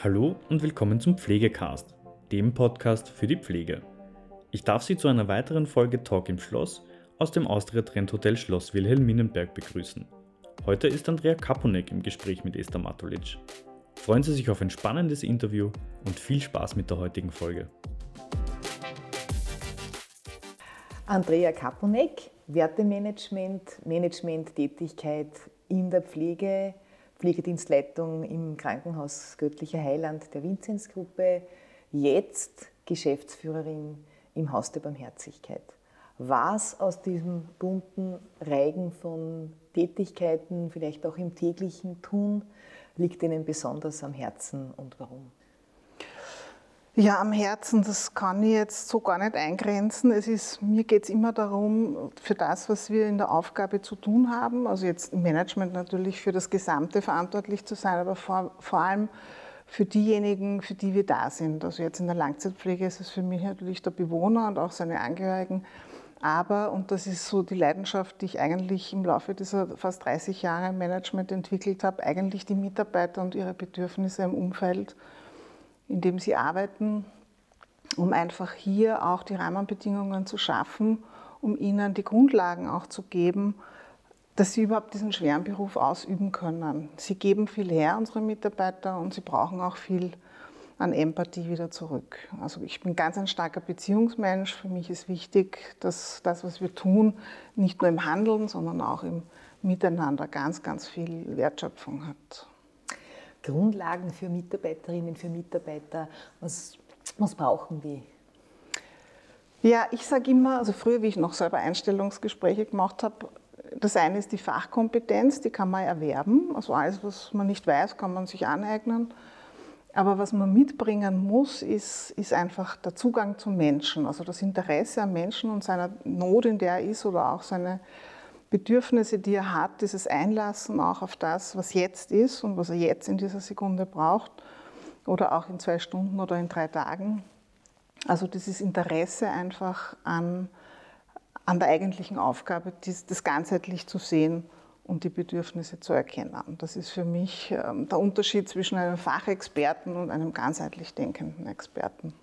Hallo und willkommen zum Pflegecast, dem Podcast für die Pflege. Ich darf Sie zu einer weiteren Folge Talk im Schloss aus dem Austria Trend Hotel Schloss Wilhelminenberg begrüßen. Heute ist Andrea Kaponek im Gespräch mit Esther Matulic. Freuen Sie sich auf ein spannendes Interview und viel Spaß mit der heutigen Folge. Andrea Kaponek, Wertemanagement, Management-Tätigkeit in der Pflege, Pflegedienstleitung im Krankenhaus Göttlicher Heiland der Vinzenzgruppe, jetzt Geschäftsführerin im Haus der Barmherzigkeit. Was aus diesem bunten Reigen von Tätigkeiten, vielleicht auch im täglichen Tun, liegt Ihnen besonders am Herzen und warum? Ja, am Herzen, das kann ich jetzt so gar nicht eingrenzen. Es ist, mir geht es immer darum, für das, was wir in der Aufgabe zu tun haben, also jetzt im Management natürlich für das Gesamte verantwortlich zu sein, aber vor, vor allem für diejenigen, für die wir da sind. Also jetzt in der Langzeitpflege ist es für mich natürlich der Bewohner und auch seine Angehörigen. Aber, und das ist so die Leidenschaft, die ich eigentlich im Laufe dieser fast 30 Jahre im Management entwickelt habe, eigentlich die Mitarbeiter und ihre Bedürfnisse im Umfeld in dem sie arbeiten, um einfach hier auch die Rahmenbedingungen zu schaffen, um ihnen die Grundlagen auch zu geben, dass sie überhaupt diesen schweren Beruf ausüben können. Sie geben viel her, unsere Mitarbeiter, und sie brauchen auch viel an Empathie wieder zurück. Also ich bin ganz ein starker Beziehungsmensch. Für mich ist wichtig, dass das, was wir tun, nicht nur im Handeln, sondern auch im Miteinander ganz, ganz viel Wertschöpfung hat. Grundlagen für Mitarbeiterinnen, für Mitarbeiter? Was, was brauchen die? Ja, ich sage immer, also früher, wie ich noch selber Einstellungsgespräche gemacht habe, das eine ist die Fachkompetenz, die kann man erwerben. Also alles, was man nicht weiß, kann man sich aneignen. Aber was man mitbringen muss, ist, ist einfach der Zugang zum Menschen, also das Interesse am Menschen und seiner Not, in der er ist oder auch seine Bedürfnisse, die er hat, dieses Einlassen auch auf das, was jetzt ist und was er jetzt in dieser Sekunde braucht oder auch in zwei Stunden oder in drei Tagen. Also dieses Interesse einfach an, an der eigentlichen Aufgabe, das ganzheitlich zu sehen und die Bedürfnisse zu erkennen. Das ist für mich ähm, der Unterschied zwischen einem Fachexperten und einem ganzheitlich denkenden Experten.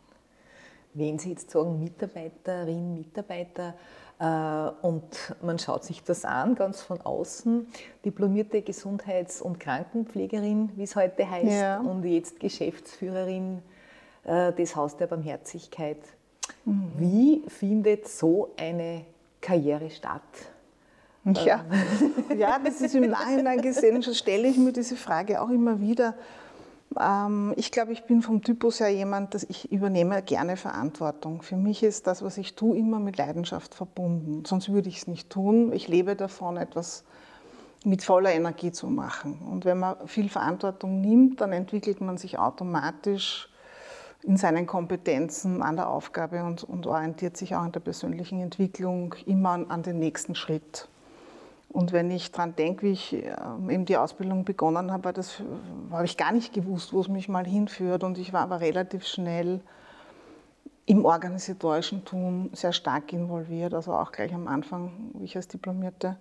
Wenn Sie jetzt sagen Mitarbeiterin, Mitarbeiter und man schaut sich das an, ganz von außen, diplomierte Gesundheits- und Krankenpflegerin, wie es heute heißt, ja. und jetzt Geschäftsführerin äh, des Haus der Barmherzigkeit. Mhm. Wie findet so eine Karriere statt? Ja. ja, das ist im Nachhinein gesehen, stelle ich mir diese Frage auch immer wieder. Ähm, ich glaube, ich bin vom Typus her jemand, dass ich übernehme gerne Verantwortung. Für mich ist das, was ich tue, immer mit Leidenschaft verbunden. Sonst würde ich es nicht tun. Ich lebe davon, etwas mit voller Energie zu machen. Und wenn man viel Verantwortung nimmt, dann entwickelt man sich automatisch in seinen Kompetenzen an der Aufgabe und, und orientiert sich auch in der persönlichen Entwicklung immer an, an den nächsten Schritt. Und wenn ich daran denke, wie ich ähm, eben die Ausbildung begonnen habe, das habe ich gar nicht gewusst, wo es mich mal hinführt. Und ich war aber relativ schnell im organisatorischen Tun sehr stark involviert. Also auch gleich am Anfang, wie ich als diplomierte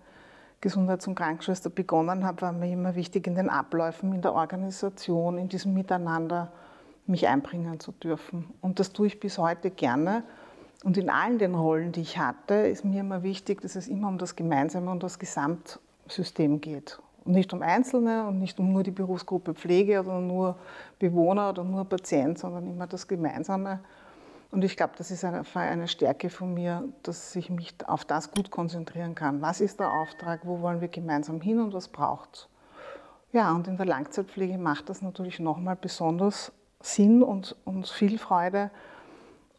Gesundheits- und Krankenschwester begonnen habe, war mir immer wichtig, in den Abläufen, in der Organisation, in diesem Miteinander mich einbringen zu dürfen. Und das tue ich bis heute gerne. Und in allen den Rollen, die ich hatte, ist mir immer wichtig, dass es immer um das Gemeinsame und das Gesamtsystem geht. Und nicht um Einzelne und nicht um nur die Berufsgruppe Pflege oder nur Bewohner oder nur Patient, sondern immer das Gemeinsame. Und ich glaube, das ist eine, eine Stärke von mir, dass ich mich auf das gut konzentrieren kann. Was ist der Auftrag? Wo wollen wir gemeinsam hin und was braucht es? Ja, und in der Langzeitpflege macht das natürlich nochmal besonders Sinn und, und viel Freude,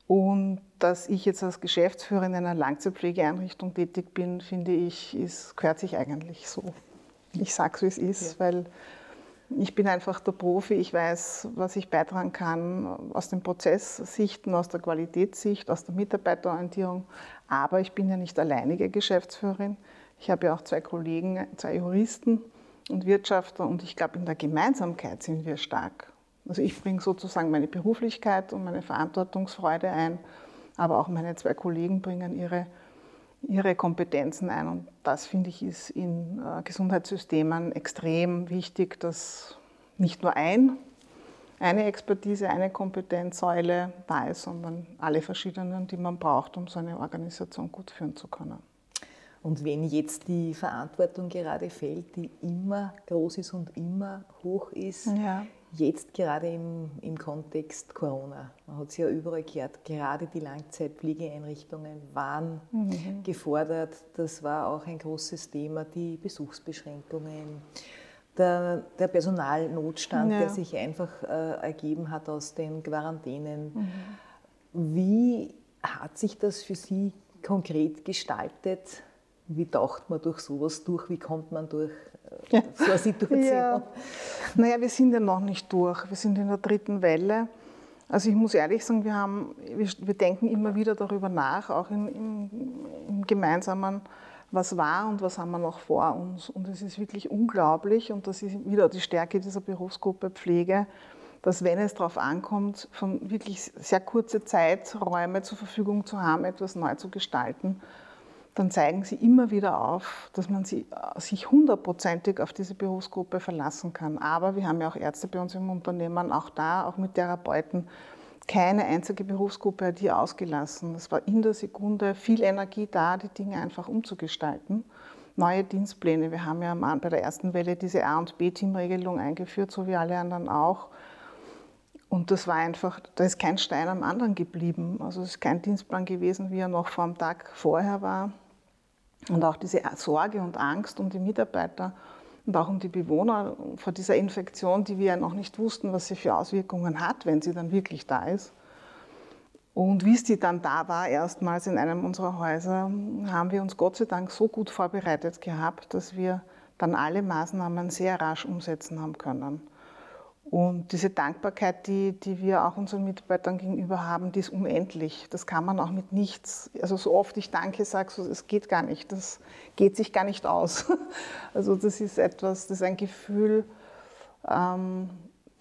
und dass ich jetzt als Geschäftsführerin in einer Langzeitpflegeeinrichtung tätig bin, finde ich, ist, gehört sich eigentlich so. Ich sage es, wie es ist, ja. weil ich bin einfach der Profi. Ich weiß, was ich beitragen kann aus den Prozesssichten, aus der Qualitätssicht, aus der Mitarbeiterorientierung. Aber ich bin ja nicht alleinige Geschäftsführerin. Ich habe ja auch zwei Kollegen, zwei Juristen und Wirtschafter. Und ich glaube, in der Gemeinsamkeit sind wir stark. Also ich bringe sozusagen meine Beruflichkeit und meine Verantwortungsfreude ein, aber auch meine zwei Kollegen bringen ihre, ihre Kompetenzen ein. Und das finde ich ist in äh, Gesundheitssystemen extrem wichtig, dass nicht nur ein eine Expertise, eine Kompetenzsäule da ist, sondern alle verschiedenen, die man braucht, um so eine Organisation gut führen zu können. Und wenn jetzt die Verantwortung gerade fällt, die immer groß ist und immer hoch ist, ja. Jetzt gerade im, im Kontext Corona, man hat es ja überall gehört, gerade die Langzeitpflegeeinrichtungen waren mhm. gefordert. Das war auch ein großes Thema, die Besuchsbeschränkungen der, der Personalnotstand, ja. der sich einfach äh, ergeben hat aus den Quarantänen. Mhm. Wie hat sich das für Sie konkret gestaltet? Wie taucht man durch sowas durch? Wie kommt man durch äh, so eine Situation? Ja. Naja, wir sind ja noch nicht durch. Wir sind in der dritten Welle. Also ich muss ehrlich sagen, wir, haben, wir, wir denken immer wieder darüber nach, auch in, im, im gemeinsamen was war und was haben wir noch vor uns. Und es ist wirklich unglaublich und das ist wieder die Stärke dieser Berufsgruppe Pflege, dass wenn es darauf ankommt, von wirklich sehr kurze Zeiträume zur Verfügung zu haben, etwas neu zu gestalten, dann zeigen sie immer wieder auf, dass man sie, äh, sich hundertprozentig auf diese Berufsgruppe verlassen kann. Aber wir haben ja auch Ärzte bei uns im Unternehmen, auch da, auch mit Therapeuten, keine einzige Berufsgruppe hat hier ausgelassen. Es war in der Sekunde viel Energie da, die Dinge einfach umzugestalten. Neue Dienstpläne. Wir haben ja bei der ersten Welle diese A- und B-Team-Regelung eingeführt, so wie alle anderen auch. Und das war einfach, da ist kein Stein am anderen geblieben. Also es ist kein Dienstplan gewesen, wie er noch vor dem Tag vorher war. Und auch diese Sorge und Angst um die Mitarbeiter und auch um die Bewohner vor dieser Infektion, die wir ja noch nicht wussten, was sie für Auswirkungen hat, wenn sie dann wirklich da ist. Und wie sie dann da war, erstmals in einem unserer Häuser, haben wir uns Gott sei Dank so gut vorbereitet gehabt, dass wir dann alle Maßnahmen sehr rasch umsetzen haben können. Und diese Dankbarkeit, die, die wir auch unseren Mitarbeitern gegenüber haben, die ist unendlich. Das kann man auch mit nichts. Also so oft ich Danke sage, so, es geht gar nicht. Das geht sich gar nicht aus. Also das ist etwas, das ist ein Gefühl ähm,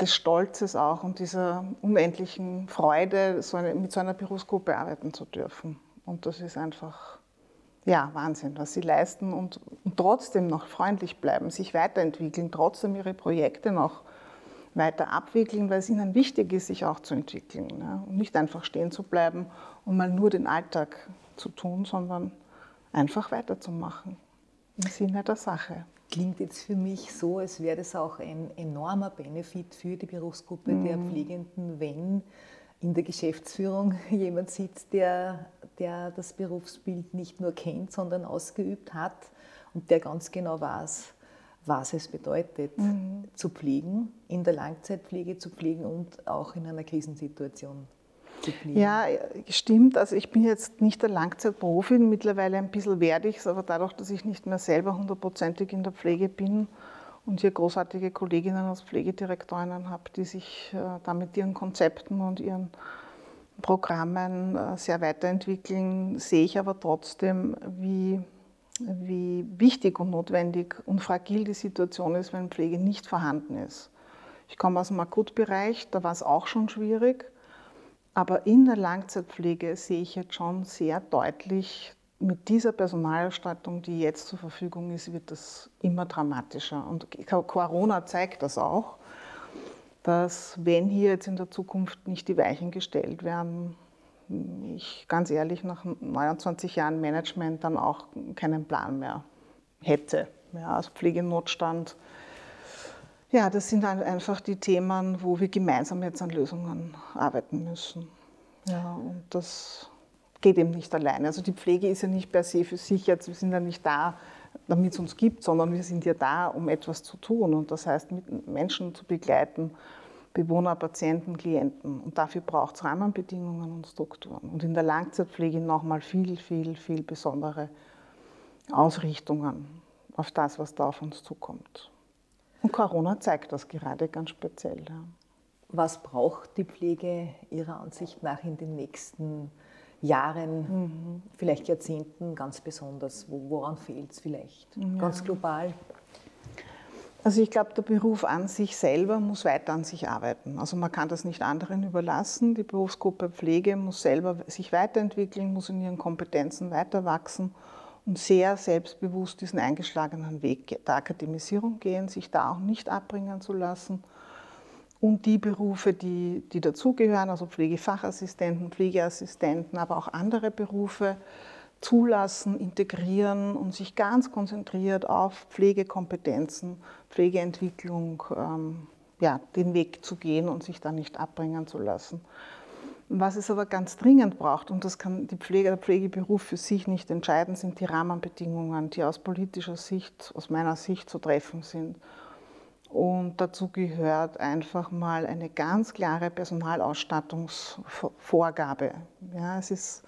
des Stolzes auch und dieser unendlichen Freude, so eine, mit so einer Berufsgruppe arbeiten zu dürfen. Und das ist einfach, ja, Wahnsinn, was sie leisten und, und trotzdem noch freundlich bleiben, sich weiterentwickeln, trotzdem ihre Projekte noch weiter abwickeln, weil es ihnen wichtig ist, sich auch zu entwickeln. Ne? Und nicht einfach stehen zu bleiben und mal nur den Alltag zu tun, sondern einfach weiterzumachen im Sinne der Sache. Klingt jetzt für mich so, als wäre das auch ein enormer Benefit für die Berufsgruppe mhm. der Pflegenden, wenn in der Geschäftsführung jemand sitzt, der, der das Berufsbild nicht nur kennt, sondern ausgeübt hat und der ganz genau weiß, was es bedeutet, mhm. zu pflegen, in der Langzeitpflege zu pflegen und auch in einer Krisensituation zu pflegen. Ja, stimmt. Also ich bin jetzt nicht der Langzeitprofi, mittlerweile ein bisschen werde ich es, aber dadurch, dass ich nicht mehr selber hundertprozentig in der Pflege bin und hier großartige Kolleginnen als Pflegedirektorinnen habe, die sich äh, da mit ihren Konzepten und ihren Programmen äh, sehr weiterentwickeln, sehe ich aber trotzdem, wie wie wichtig und notwendig und fragil die Situation ist, wenn Pflege nicht vorhanden ist. Ich komme aus dem Akutbereich, da war es auch schon schwierig, aber in der Langzeitpflege sehe ich jetzt schon sehr deutlich, mit dieser Personalausstattung, die jetzt zur Verfügung ist, wird das immer dramatischer. Und Corona zeigt das auch, dass wenn hier jetzt in der Zukunft nicht die Weichen gestellt werden, ich ganz ehrlich nach 29 Jahren Management dann auch keinen Plan mehr hätte. Ja, also Pflegenotstand. Ja, das sind einfach die Themen, wo wir gemeinsam jetzt an Lösungen arbeiten müssen. Ja, und das geht eben nicht alleine. Also die Pflege ist ja nicht per se für sich jetzt, wir sind ja nicht da, damit es uns gibt, sondern wir sind ja da, um etwas zu tun. Und das heißt, Menschen zu begleiten, Bewohner, Patienten, Klienten. Und dafür braucht es Rahmenbedingungen und Strukturen. Und in der Langzeitpflege nochmal viel, viel, viel besondere Ausrichtungen auf das, was da auf uns zukommt. Und Corona zeigt das gerade ganz speziell. Ja. Was braucht die Pflege Ihrer Ansicht nach in den nächsten Jahren, mhm. vielleicht Jahrzehnten ganz besonders? Woran fehlt es vielleicht? Ja. Ganz global? Also ich glaube, der Beruf an sich selber muss weiter an sich arbeiten. Also man kann das nicht anderen überlassen. Die Berufsgruppe Pflege muss selber sich weiterentwickeln, muss in ihren Kompetenzen weiter wachsen und sehr selbstbewusst diesen eingeschlagenen Weg der Akademisierung gehen, sich da auch nicht abbringen zu lassen und die Berufe, die, die dazugehören, also Pflegefachassistenten, Pflegeassistenten, aber auch andere Berufe, zulassen, integrieren und sich ganz konzentriert auf Pflegekompetenzen, Pflegeentwicklung, ähm, ja, den Weg zu gehen und sich da nicht abbringen zu lassen. Was es aber ganz dringend braucht, und das kann die Pflege, der Pflegeberuf für sich nicht entscheiden, sind die Rahmenbedingungen, die aus politischer Sicht, aus meiner Sicht zu treffen sind. Und dazu gehört einfach mal eine ganz klare Personalausstattungsvorgabe. Ja, es ist,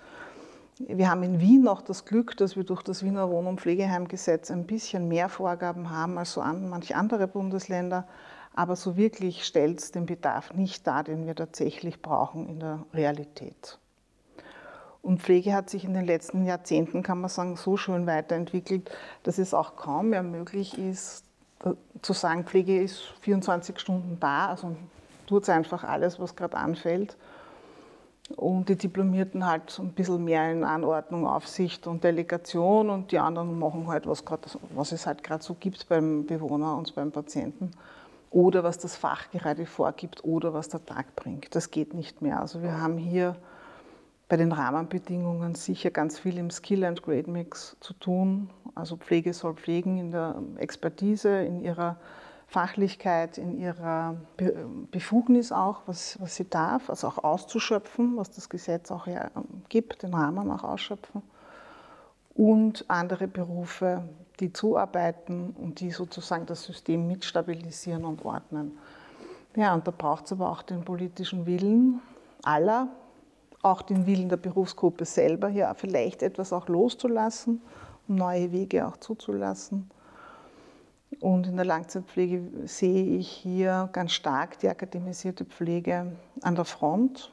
wir haben in Wien noch das Glück, dass wir durch das Wiener Wohn- und Pflegeheimgesetz ein bisschen mehr Vorgaben haben als so an, manche andere Bundesländer. Aber so wirklich stellt es den Bedarf nicht dar, den wir tatsächlich brauchen in der Realität. Und Pflege hat sich in den letzten Jahrzehnten, kann man sagen, so schön weiterentwickelt, dass es auch kaum mehr möglich ist, zu sagen, Pflege ist 24 Stunden da, also tut einfach alles, was gerade anfällt. Und die Diplomierten halt so ein bisschen mehr in Anordnung, Aufsicht und Delegation und die anderen machen halt, was, grad, was es halt gerade so gibt beim Bewohner und beim Patienten. Oder was das Fach gerade vorgibt oder was der Tag bringt. Das geht nicht mehr. Also wir haben hier bei den Rahmenbedingungen sicher ganz viel im Skill and Grade Mix zu tun. Also Pflege soll pflegen in der Expertise, in ihrer Fachlichkeit, in ihrer Befugnis auch, was, was sie darf, also auch auszuschöpfen, was das Gesetz auch gibt, den Rahmen auch ausschöpfen. Und andere Berufe, die zuarbeiten und die sozusagen das System mitstabilisieren und ordnen. Ja, und da braucht es aber auch den politischen Willen aller, auch den Willen der Berufsgruppe selber, hier vielleicht etwas auch loszulassen, um neue Wege auch zuzulassen. Und in der Langzeitpflege sehe ich hier ganz stark die akademisierte Pflege an der Front.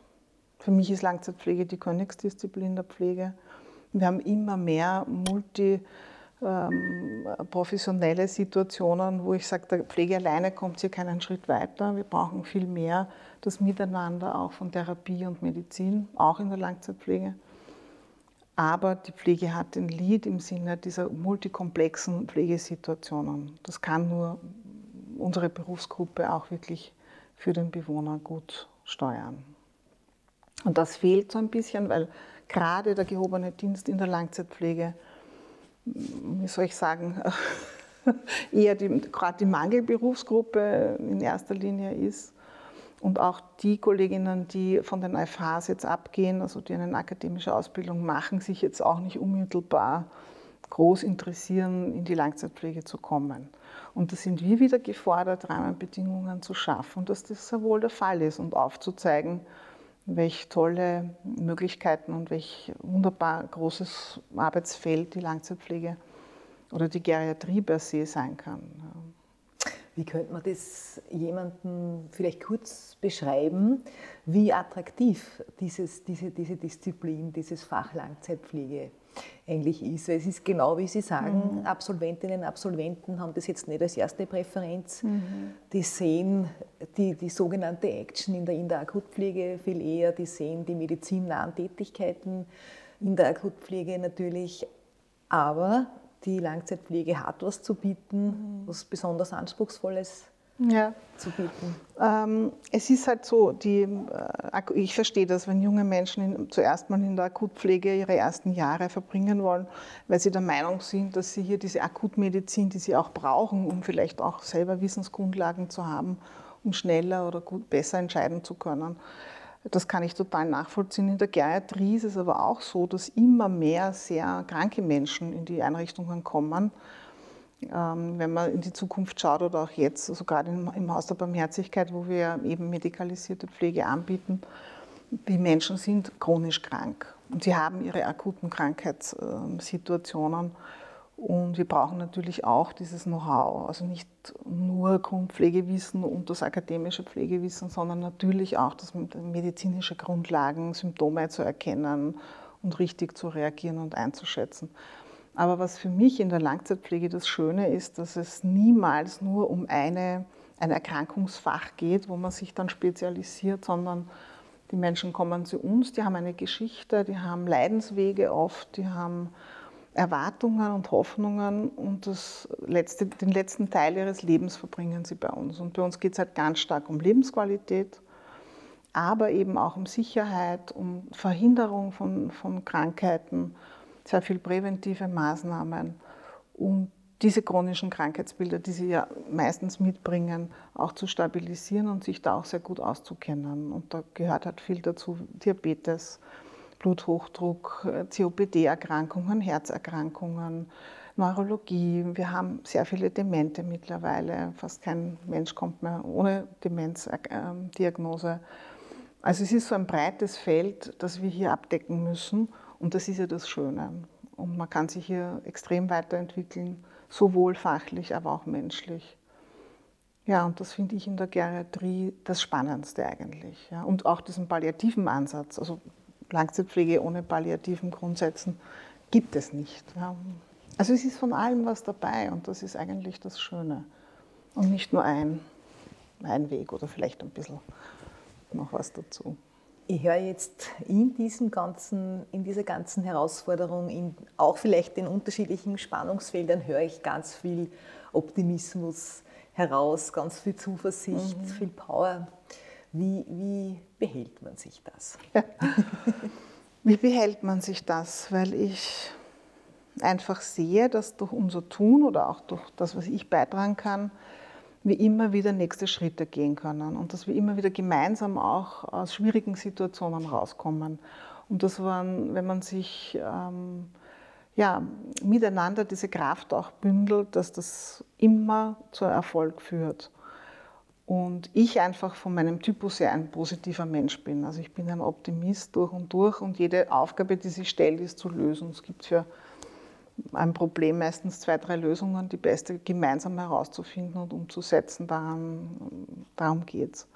Für mich ist Langzeitpflege die Königsdisziplin der Pflege. Wir haben immer mehr multi ähm, Situationen, wo ich sage, der Pflege alleine kommt hier keinen Schritt weiter. Wir brauchen viel mehr das Miteinander auch von Therapie und Medizin, auch in der Langzeitpflege. Aber die Pflege hat den Lead im Sinne dieser multikomplexen Pflegesituationen. Das kann nur unsere Berufsgruppe auch wirklich für den Bewohner gut steuern. Und das fehlt so ein bisschen, weil gerade der gehobene Dienst in der Langzeitpflege wie soll ich sagen, eher die, gerade die Mangelberufsgruppe in erster Linie ist. Und auch die Kolleginnen, die von den FHs jetzt abgehen, also die eine akademische Ausbildung machen, sich jetzt auch nicht unmittelbar groß interessieren, in die Langzeitpflege zu kommen. Und da sind wir wieder gefordert, Rahmenbedingungen zu schaffen, dass das sehr wohl der Fall ist und aufzuzeigen, welche tolle Möglichkeiten und welch wunderbar großes Arbeitsfeld die Langzeitpflege oder die Geriatrie per se sein kann. Wie könnte man das jemandem vielleicht kurz beschreiben, wie attraktiv dieses, diese, diese Disziplin, dieses Fach Langzeitpflege eigentlich ist. Weil es ist genau wie Sie sagen, mhm. Absolventinnen und Absolventen haben das jetzt nicht als erste Präferenz. Mhm. Die sehen die, die sogenannte Action in der, in der Akutpflege viel eher, die sehen die medizinnahen Tätigkeiten in der Akutpflege natürlich. Aber die Langzeitpflege hat was zu bieten, mhm. was besonders Anspruchsvolles ja. zu bieten? Ähm, es ist halt so, die, äh, ich verstehe das, wenn junge Menschen in, zuerst mal in der Akutpflege ihre ersten Jahre verbringen wollen, weil sie der Meinung sind, dass sie hier diese Akutmedizin, die sie auch brauchen, um vielleicht auch selber Wissensgrundlagen zu haben, um schneller oder gut, besser entscheiden zu können. Das kann ich total nachvollziehen. In der Geriatrie ist es aber auch so, dass immer mehr sehr kranke Menschen in die Einrichtungen kommen ähm, wenn man in die Zukunft schaut oder auch jetzt, also gerade im Haus der Barmherzigkeit, wo wir eben medikalisierte Pflege anbieten, die Menschen sind chronisch krank und sie haben ihre akuten Krankheitssituationen. Und wir brauchen natürlich auch dieses Know-how, also nicht nur Grundpflegewissen und das akademische Pflegewissen, sondern natürlich auch das medizinische Grundlagen, Symptome zu erkennen und richtig zu reagieren und einzuschätzen. Aber was für mich in der Langzeitpflege das Schöne ist, dass es niemals nur um eine, ein Erkrankungsfach geht, wo man sich dann spezialisiert, sondern die Menschen kommen zu uns, die haben eine Geschichte, die haben Leidenswege oft, die haben Erwartungen und Hoffnungen und letzte, den letzten Teil ihres Lebens verbringen sie bei uns. Und bei uns geht es halt ganz stark um Lebensqualität, aber eben auch um Sicherheit, um Verhinderung von, von Krankheiten, sehr viel präventive Maßnahmen, um diese chronischen Krankheitsbilder, die sie ja meistens mitbringen, auch zu stabilisieren und sich da auch sehr gut auszukennen. Und da gehört halt viel dazu, Diabetes, Bluthochdruck, COPD-Erkrankungen, Herzerkrankungen, Neurologie. Wir haben sehr viele Demente mittlerweile. Fast kein Mensch kommt mehr ohne Demenzdiagnose. Also es ist so ein breites Feld, das wir hier abdecken müssen. Und das ist ja das Schöne. Und man kann sich hier extrem weiterentwickeln, sowohl fachlich, aber auch menschlich. Ja, und das finde ich in der Geriatrie das Spannendste eigentlich. Ja. Und auch diesen palliativen Ansatz. Also Langzeitpflege ohne palliativen Grundsätzen gibt es nicht. Ja. Also es ist von allem was dabei und das ist eigentlich das Schöne. Und nicht nur ein, ein Weg oder vielleicht ein bisschen noch was dazu. Ich höre jetzt in, diesem ganzen, in dieser ganzen Herausforderung, in auch vielleicht den unterschiedlichen Spannungsfeldern, höre ich ganz viel Optimismus heraus, ganz viel Zuversicht, mhm. viel Power. Wie, wie behält man sich das? Ja. Wie behält man sich das? Weil ich einfach sehe, dass durch unser Tun oder auch durch das, was ich beitragen kann, wir immer wieder nächste Schritte gehen können und dass wir immer wieder gemeinsam auch aus schwierigen Situationen rauskommen. Und das waren, wenn man sich ähm, ja, miteinander diese Kraft auch bündelt, dass das immer zu Erfolg führt. Und ich einfach von meinem Typus her ein positiver Mensch bin. Also ich bin ein Optimist durch und durch und jede Aufgabe, die sich stellt, ist zu lösen. Es gibt für ein Problem meistens zwei, drei Lösungen, die beste gemeinsam herauszufinden und umzusetzen. Daran, darum geht es.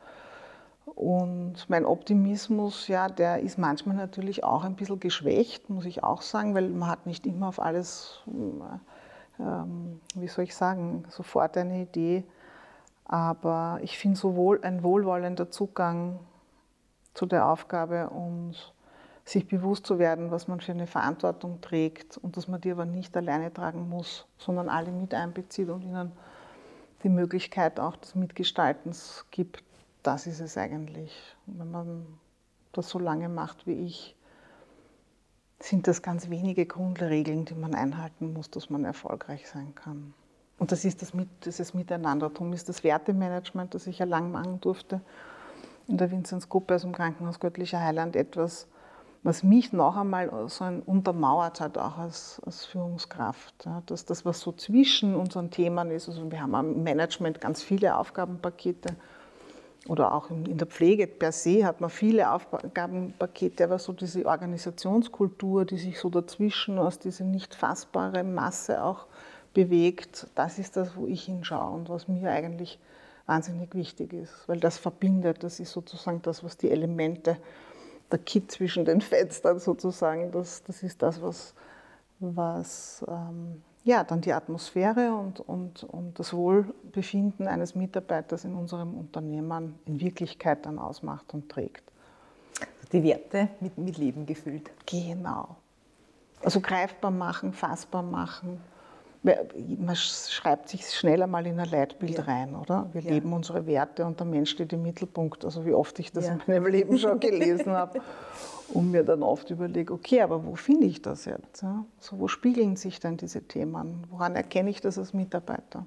Und mein Optimismus, ja, der ist manchmal natürlich auch ein bisschen geschwächt, muss ich auch sagen, weil man hat nicht immer auf alles, ähm, wie soll ich sagen, sofort eine Idee. Aber ich finde sowohl ein wohlwollender Zugang zu der Aufgabe und sich bewusst zu werden, was man für eine Verantwortung trägt und dass man die aber nicht alleine tragen muss, sondern alle mit einbezieht und ihnen die Möglichkeit auch des Mitgestaltens gibt. Das ist es eigentlich. Wenn man das so lange macht wie ich, sind das ganz wenige Grundregeln, die man einhalten muss, dass man erfolgreich sein kann. Und das ist das, Mit, dieses Miteinander. Darum ist das Wertemanagement, das ich ja lang machen durfte, in der Vinzenzgruppe, also im Krankenhaus Göttlicher Heiland, etwas, was mich noch einmal so untermauert hat, auch als, als Führungskraft. Ja, dass das, was so zwischen unseren Themen ist, also wir haben im Management ganz viele Aufgabenpakete oder auch in der Pflege per se hat man viele Aufgabenpakete, aber so diese Organisationskultur, die sich so dazwischen aus dieser nicht fassbaren Masse auch bewegt, das ist das, wo ich hinschaue und was mir eigentlich wahnsinnig wichtig ist, weil das verbindet, das ist sozusagen das, was die Elemente der Kit zwischen den Fenstern sozusagen. Das, das ist das, was, was ähm, ja, dann die Atmosphäre und, und, und das Wohlbefinden eines Mitarbeiters in unserem Unternehmen in Wirklichkeit dann ausmacht und trägt. Die Werte mit, mit Leben gefüllt. Genau. Also greifbar machen, fassbar machen, man schreibt sich schnell einmal in ein Leitbild ja. rein, oder? Wir ja. leben unsere Werte und der Mensch steht im Mittelpunkt. Also wie oft ich das ja. in meinem Leben schon gelesen habe und mir dann oft überlege, okay, aber wo finde ich das jetzt? So, wo spiegeln sich denn diese Themen? Woran erkenne ich das als Mitarbeiter?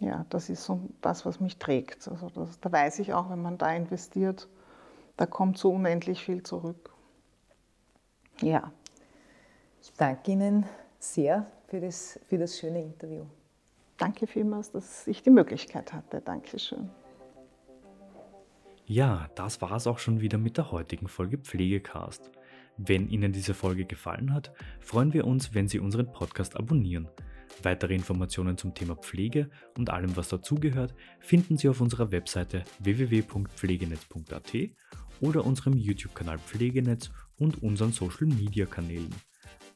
Ja, das ist so das, was mich trägt. Also das, da weiß ich auch, wenn man da investiert, da kommt so unendlich viel zurück. Ja. Ich danke Ihnen sehr für das, für das schöne Interview. Danke vielmals, dass ich die Möglichkeit hatte. Dankeschön. Ja, das war es auch schon wieder mit der heutigen Folge Pflegecast. Wenn Ihnen diese Folge gefallen hat, freuen wir uns, wenn Sie unseren Podcast abonnieren. Weitere Informationen zum Thema Pflege und allem, was dazugehört, finden Sie auf unserer Webseite www.pflegenetz.at oder unserem YouTube-Kanal Pflegenetz und unseren Social-Media-Kanälen.